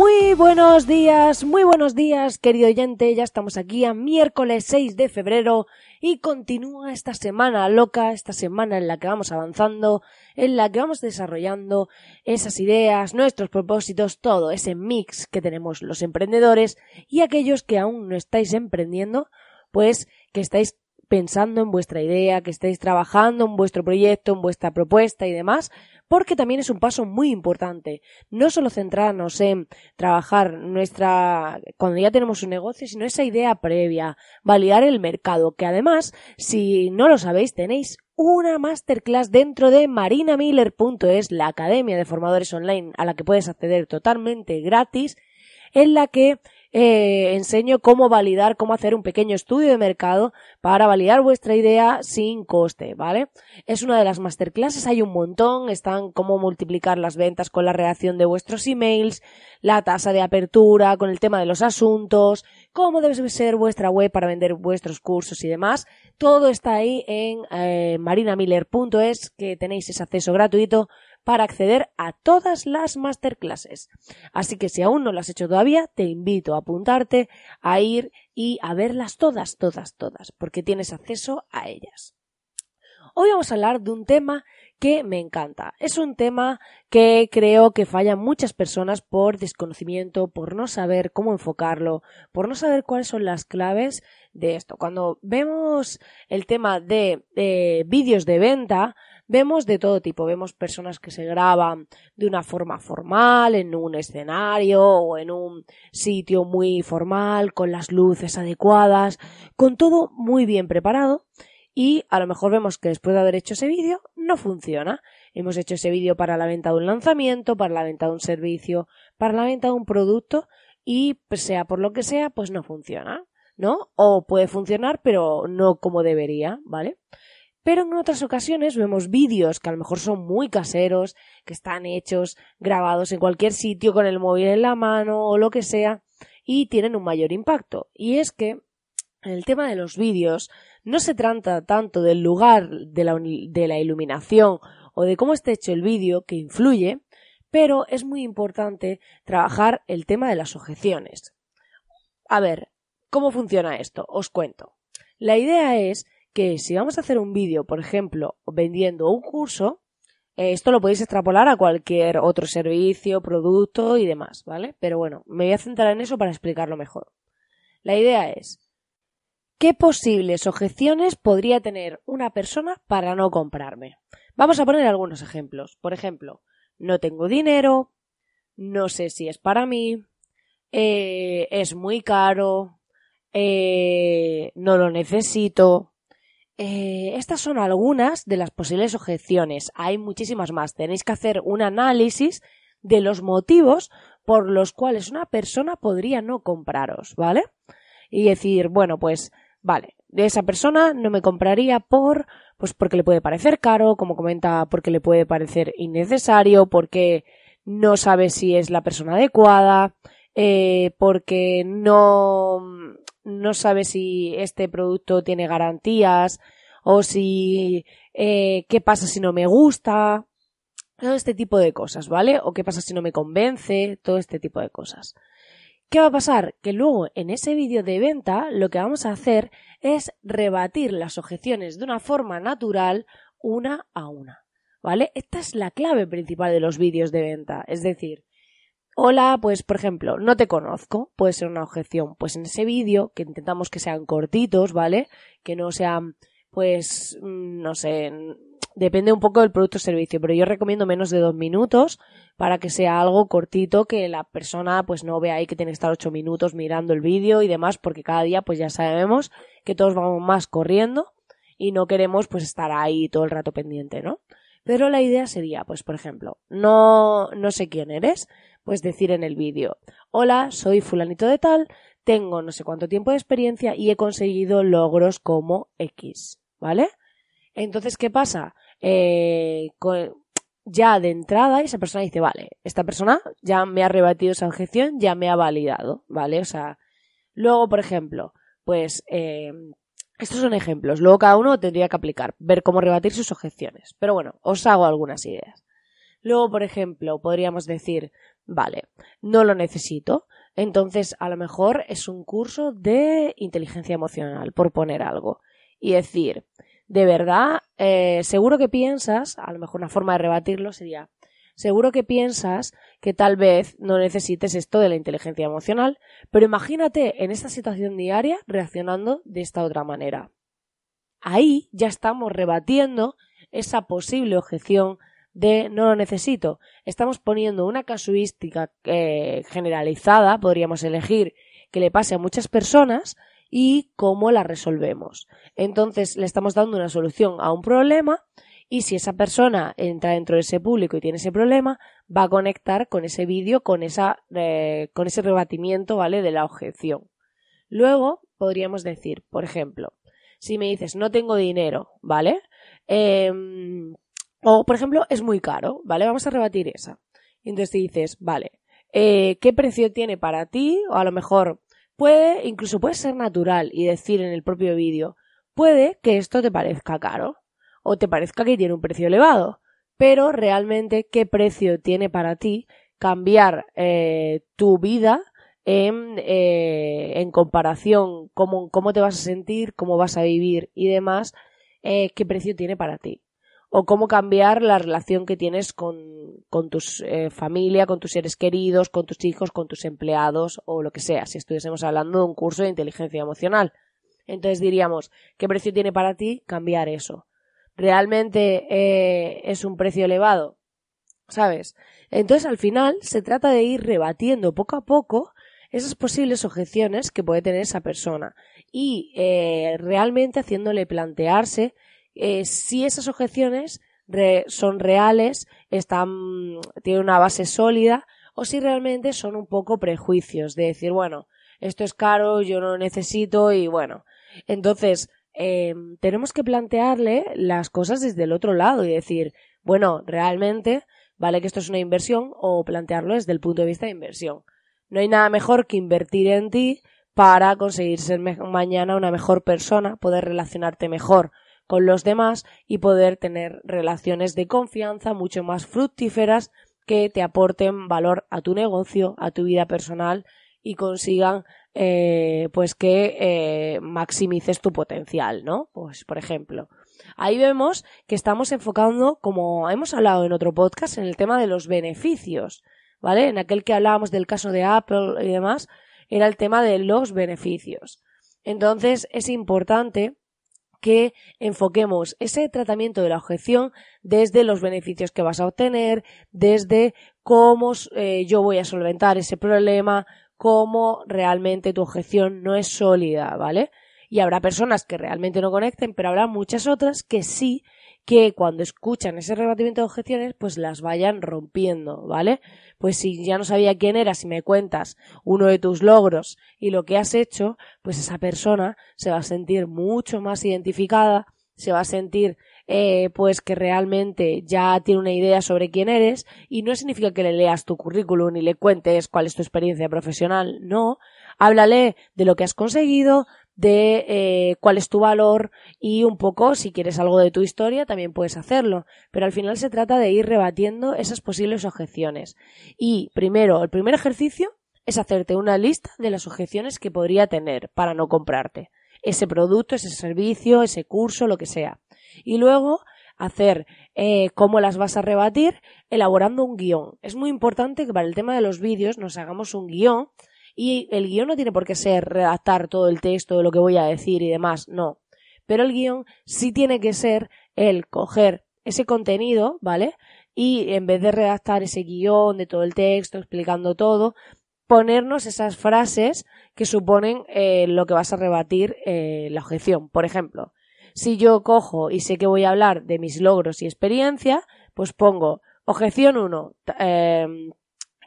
Muy buenos días, muy buenos días, querido oyente. Ya estamos aquí a miércoles 6 de febrero y continúa esta semana loca, esta semana en la que vamos avanzando, en la que vamos desarrollando esas ideas, nuestros propósitos, todo ese mix que tenemos los emprendedores y aquellos que aún no estáis emprendiendo, pues que estáis pensando en vuestra idea, que estáis trabajando en vuestro proyecto, en vuestra propuesta y demás, porque también es un paso muy importante. No solo centrarnos en trabajar nuestra, cuando ya tenemos un negocio, sino esa idea previa, validar el mercado, que además, si no lo sabéis, tenéis una masterclass dentro de marinamiller.es, la academia de formadores online a la que puedes acceder totalmente gratis, en la que eh, enseño cómo validar, cómo hacer un pequeño estudio de mercado para validar vuestra idea sin coste, ¿vale? Es una de las masterclasses, hay un montón, están cómo multiplicar las ventas con la reacción de vuestros emails, la tasa de apertura, con el tema de los asuntos, cómo debe ser vuestra web para vender vuestros cursos y demás. Todo está ahí en eh, marinamiller.es, que tenéis ese acceso gratuito para acceder a todas las masterclasses. Así que si aún no lo has hecho todavía, te invito a apuntarte, a ir y a verlas todas, todas, todas, porque tienes acceso a ellas. Hoy vamos a hablar de un tema que me encanta. Es un tema que creo que fallan muchas personas por desconocimiento, por no saber cómo enfocarlo, por no saber cuáles son las claves de esto. Cuando vemos el tema de eh, vídeos de venta, Vemos de todo tipo, vemos personas que se graban de una forma formal, en un escenario o en un sitio muy formal, con las luces adecuadas, con todo muy bien preparado y a lo mejor vemos que después de haber hecho ese vídeo no funciona. Hemos hecho ese vídeo para la venta de un lanzamiento, para la venta de un servicio, para la venta de un producto y pues, sea por lo que sea, pues no funciona, ¿no? O puede funcionar pero no como debería, ¿vale? Pero en otras ocasiones vemos vídeos que a lo mejor son muy caseros, que están hechos, grabados en cualquier sitio con el móvil en la mano o lo que sea, y tienen un mayor impacto. Y es que el tema de los vídeos no se trata tanto del lugar de la, de la iluminación o de cómo está hecho el vídeo que influye, pero es muy importante trabajar el tema de las objeciones. A ver, ¿cómo funciona esto? Os cuento. La idea es que si vamos a hacer un vídeo, por ejemplo, vendiendo un curso, eh, esto lo podéis extrapolar a cualquier otro servicio, producto y demás, ¿vale? Pero bueno, me voy a centrar en eso para explicarlo mejor. La idea es, ¿qué posibles objeciones podría tener una persona para no comprarme? Vamos a poner algunos ejemplos. Por ejemplo, no tengo dinero, no sé si es para mí, eh, es muy caro, eh, no lo necesito, eh, estas son algunas de las posibles objeciones. Hay muchísimas más. Tenéis que hacer un análisis de los motivos por los cuales una persona podría no compraros, ¿vale? Y decir, bueno, pues, vale, de esa persona no me compraría por, pues porque le puede parecer caro, como comenta, porque le puede parecer innecesario, porque no sabe si es la persona adecuada, eh, porque no, no sabe si este producto tiene garantías o si eh, qué pasa si no me gusta, todo este tipo de cosas, ¿vale? O qué pasa si no me convence, todo este tipo de cosas. ¿Qué va a pasar? Que luego en ese vídeo de venta lo que vamos a hacer es rebatir las objeciones de una forma natural una a una. ¿Vale? Esta es la clave principal de los vídeos de venta. Es decir, Hola, pues por ejemplo, no te conozco, puede ser una objeción. Pues en ese vídeo, que intentamos que sean cortitos, ¿vale? Que no sean, pues, mm, no sé, depende un poco del producto o servicio, pero yo recomiendo menos de dos minutos para que sea algo cortito, que la persona pues no vea ahí que tiene que estar ocho minutos mirando el vídeo y demás, porque cada día pues ya sabemos que todos vamos más corriendo y no queremos pues estar ahí todo el rato pendiente, ¿no? Pero la idea sería, pues por ejemplo, no, no sé quién eres, pues decir en el vídeo, hola, soy fulanito de tal, tengo no sé cuánto tiempo de experiencia y he conseguido logros como X, ¿vale? Entonces, ¿qué pasa? Eh, ya de entrada esa persona dice, vale, esta persona ya me ha rebatido esa objeción, ya me ha validado, ¿vale? O sea, luego, por ejemplo, pues eh, estos son ejemplos, luego cada uno tendría que aplicar, ver cómo rebatir sus objeciones. Pero bueno, os hago algunas ideas. Luego, por ejemplo, podríamos decir, vale, no lo necesito, entonces a lo mejor es un curso de inteligencia emocional, por poner algo. Y decir, de verdad, eh, seguro que piensas, a lo mejor una forma de rebatirlo sería, seguro que piensas que tal vez no necesites esto de la inteligencia emocional, pero imagínate en esta situación diaria reaccionando de esta otra manera. Ahí ya estamos rebatiendo esa posible objeción de no lo necesito. Estamos poniendo una casuística eh, generalizada, podríamos elegir, que le pase a muchas personas y cómo la resolvemos. Entonces le estamos dando una solución a un problema y si esa persona entra dentro de ese público y tiene ese problema, va a conectar con ese vídeo, con, esa, eh, con ese rebatimiento, ¿vale? De la objeción. Luego podríamos decir, por ejemplo, si me dices no tengo dinero, ¿vale? Em, o, por ejemplo, es muy caro, ¿vale? Vamos a rebatir esa. Y entonces te dices, vale, eh, ¿qué precio tiene para ti? O a lo mejor Puede, incluso puede ser natural y decir en el propio vídeo, puede que esto te parezca caro o te parezca que tiene un precio elevado, pero realmente qué precio tiene para ti cambiar eh, tu vida en, eh, en comparación, cómo, cómo te vas a sentir, cómo vas a vivir y demás, eh, qué precio tiene para ti o cómo cambiar la relación que tienes con, con tu eh, familia, con tus seres queridos, con tus hijos, con tus empleados o lo que sea, si estuviésemos hablando de un curso de inteligencia emocional. Entonces diríamos, ¿qué precio tiene para ti cambiar eso? ¿Realmente eh, es un precio elevado? ¿Sabes? Entonces al final se trata de ir rebatiendo poco a poco esas posibles objeciones que puede tener esa persona y eh, realmente haciéndole plantearse eh, si esas objeciones son reales, están, tienen una base sólida, o si realmente son un poco prejuicios de decir, bueno, esto es caro, yo no lo necesito y bueno. Entonces, eh, tenemos que plantearle las cosas desde el otro lado y decir, bueno, realmente vale que esto es una inversión o plantearlo desde el punto de vista de inversión. No hay nada mejor que invertir en ti para conseguir ser mañana una mejor persona, poder relacionarte mejor con los demás y poder tener relaciones de confianza mucho más fructíferas que te aporten valor a tu negocio, a tu vida personal y consigan eh, pues que eh, maximices tu potencial, ¿no? Pues por ejemplo, ahí vemos que estamos enfocando, como hemos hablado en otro podcast, en el tema de los beneficios, ¿vale? En aquel que hablábamos del caso de Apple y demás, era el tema de los beneficios. Entonces es importante que enfoquemos ese tratamiento de la objeción desde los beneficios que vas a obtener, desde cómo eh, yo voy a solventar ese problema, cómo realmente tu objeción no es sólida, ¿vale? Y habrá personas que realmente no conecten, pero habrá muchas otras que sí que cuando escuchan ese rebatimiento de objeciones, pues las vayan rompiendo, ¿vale? Pues si ya no sabía quién eras si me cuentas uno de tus logros y lo que has hecho, pues esa persona se va a sentir mucho más identificada, se va a sentir eh, pues que realmente ya tiene una idea sobre quién eres y no significa que le leas tu currículum y le cuentes cuál es tu experiencia profesional, no, háblale de lo que has conseguido, de eh, cuál es tu valor y un poco si quieres algo de tu historia también puedes hacerlo. Pero al final se trata de ir rebatiendo esas posibles objeciones. Y primero el primer ejercicio es hacerte una lista de las objeciones que podría tener para no comprarte. Ese producto ese servicio ese curso lo que sea. Y luego hacer eh, cómo las vas a rebatir elaborando un guion. Es muy importante que para el tema de los vídeos nos hagamos un guion y el guion no tiene por qué ser redactar todo el texto de lo que voy a decir y demás, no. Pero el guion sí tiene que ser el coger ese contenido, ¿vale? Y en vez de redactar ese guion de todo el texto explicando todo, ponernos esas frases que suponen eh, lo que vas a rebatir eh, la objeción. Por ejemplo, si yo cojo y sé que voy a hablar de mis logros y experiencia, pues pongo objeción 1, eh,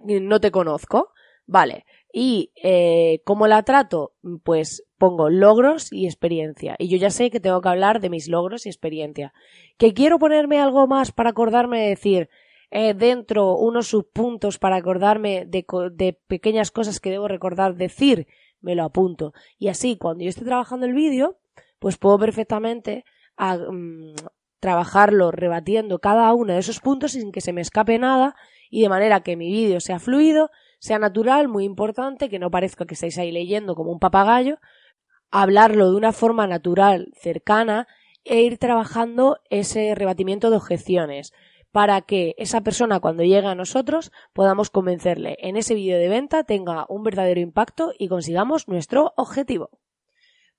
no te conozco. Vale, Y eh, ¿cómo la trato? Pues pongo logros y experiencia. Y yo ya sé que tengo que hablar de mis logros y experiencia. ¿Que quiero ponerme algo más para acordarme de decir eh, dentro unos subpuntos para acordarme de, de pequeñas cosas que debo recordar decir? Me lo apunto. Y así, cuando yo esté trabajando el vídeo, pues puedo perfectamente a, mm, trabajarlo rebatiendo cada uno de esos puntos sin que se me escape nada y de manera que mi vídeo sea fluido, sea natural, muy importante, que no parezca que estáis ahí leyendo como un papagayo, hablarlo de una forma natural, cercana e ir trabajando ese rebatimiento de objeciones para que esa persona cuando llegue a nosotros podamos convencerle en ese vídeo de venta tenga un verdadero impacto y consigamos nuestro objetivo.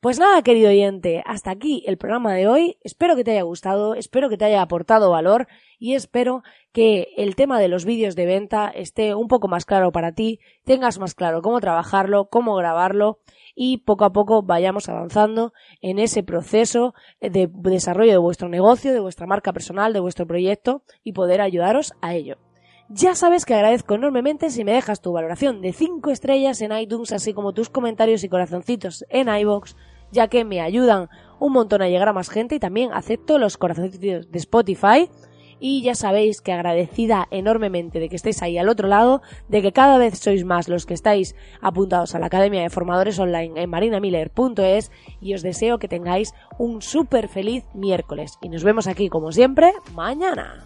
Pues nada, querido oyente, hasta aquí el programa de hoy. Espero que te haya gustado, espero que te haya aportado valor y espero que el tema de los vídeos de venta esté un poco más claro para ti, tengas más claro cómo trabajarlo, cómo grabarlo y poco a poco vayamos avanzando en ese proceso de desarrollo de vuestro negocio, de vuestra marca personal, de vuestro proyecto y poder ayudaros a ello. Ya sabes que agradezco enormemente si me dejas tu valoración de 5 estrellas en iTunes, así como tus comentarios y corazoncitos en iBox ya que me ayudan un montón a llegar a más gente y también acepto los corazoncitos de Spotify. Y ya sabéis que agradecida enormemente de que estéis ahí al otro lado, de que cada vez sois más los que estáis apuntados a la Academia de Formadores Online en marinamiller.es y os deseo que tengáis un súper feliz miércoles. Y nos vemos aquí como siempre mañana.